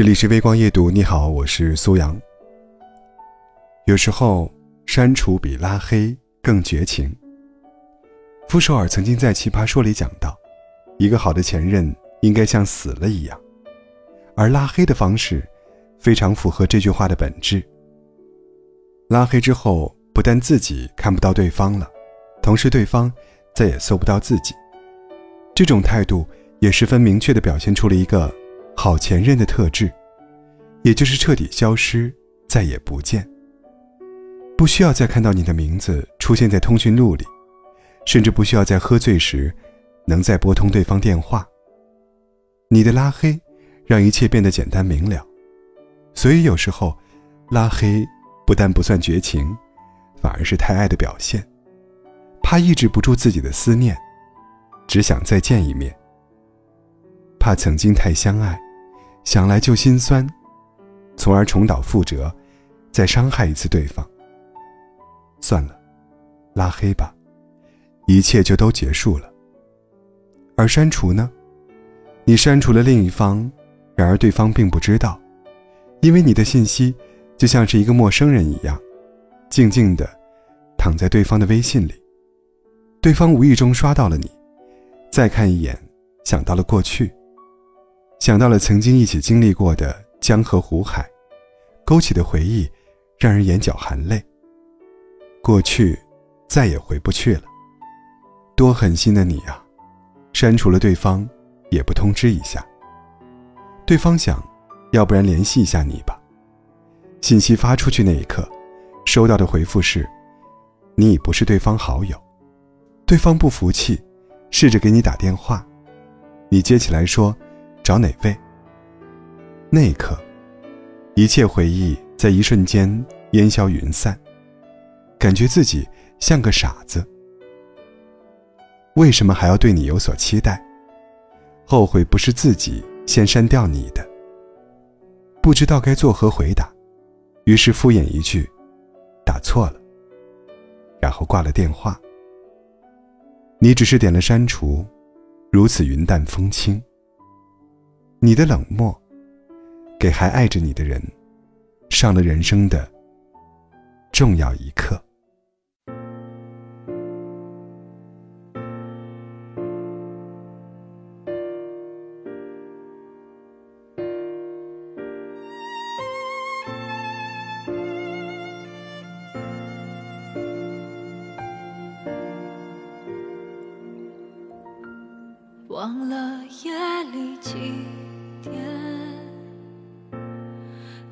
这里是微光夜读，你好，我是苏阳。有时候删除比拉黑更绝情。傅首尔曾经在《奇葩说》里讲到，一个好的前任应该像死了一样，而拉黑的方式非常符合这句话的本质。拉黑之后，不但自己看不到对方了，同时对方再也搜不到自己。这种态度也十分明确地表现出了一个。好前任的特质，也就是彻底消失，再也不见。不需要再看到你的名字出现在通讯录里，甚至不需要在喝醉时，能再拨通对方电话。你的拉黑，让一切变得简单明了。所以有时候，拉黑不但不算绝情，反而是太爱的表现。怕抑制不住自己的思念，只想再见一面。怕曾经太相爱。想来就心酸，从而重蹈覆辙，再伤害一次对方。算了，拉黑吧，一切就都结束了。而删除呢？你删除了另一方，然而对方并不知道，因为你的信息就像是一个陌生人一样，静静的躺在对方的微信里。对方无意中刷到了你，再看一眼，想到了过去。想到了曾经一起经历过的江河湖海，勾起的回忆，让人眼角含泪。过去，再也回不去了。多狠心的你啊！删除了对方，也不通知一下。对方想，要不然联系一下你吧。信息发出去那一刻，收到的回复是：你已不是对方好友。对方不服气，试着给你打电话，你接起来说。找哪位？那一刻，一切回忆在一瞬间烟消云散，感觉自己像个傻子。为什么还要对你有所期待？后悔不是自己先删掉你的，不知道该作何回答，于是敷衍一句：“打错了。”然后挂了电话。你只是点了删除，如此云淡风轻。你的冷漠，给还爱着你的人上了人生的重要一课。忘了夜里几。点，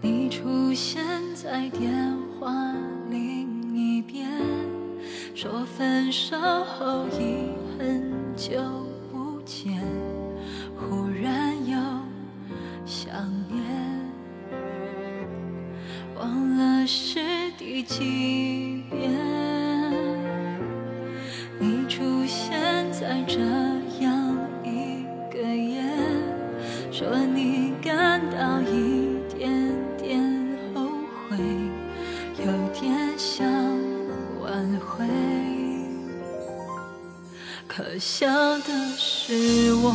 你出现在电话另一边，说分手后已很久不见，忽然又想念，忘了是第几遍，可笑的是，我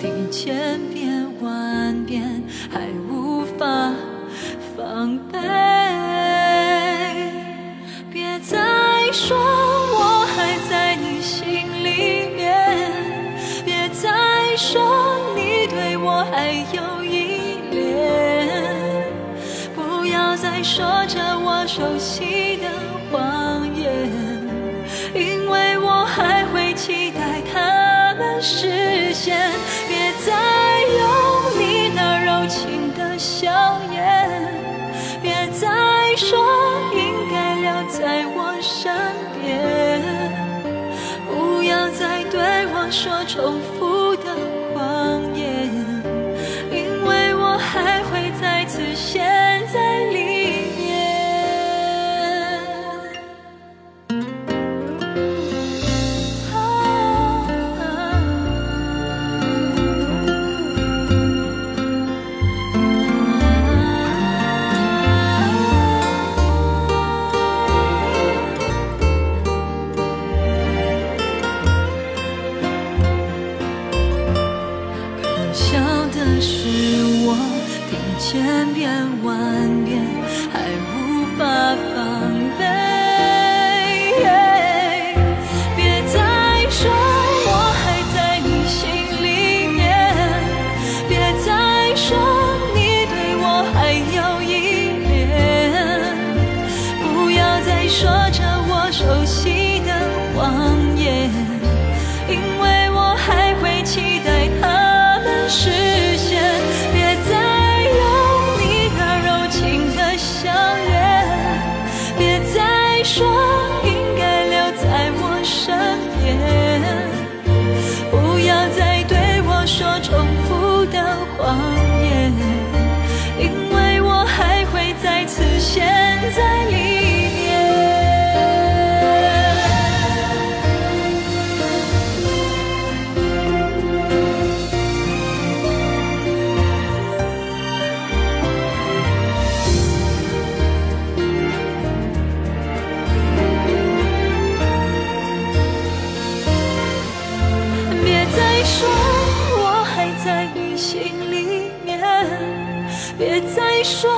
听千遍万遍，还无法防备。别再说我还在你心里面，别再说你对我。还有依恋，不要再说着我熟悉视线。别再用你那柔情的笑颜，别再说应该留在我身边，不要再对我说重复千遍万遍在里面。别再说我还在你心里。别再说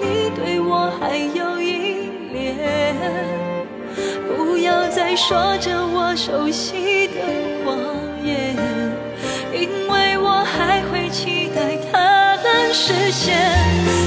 你对我还有依恋不要再说着我熟悉的谎言因为我还会期待它能实现。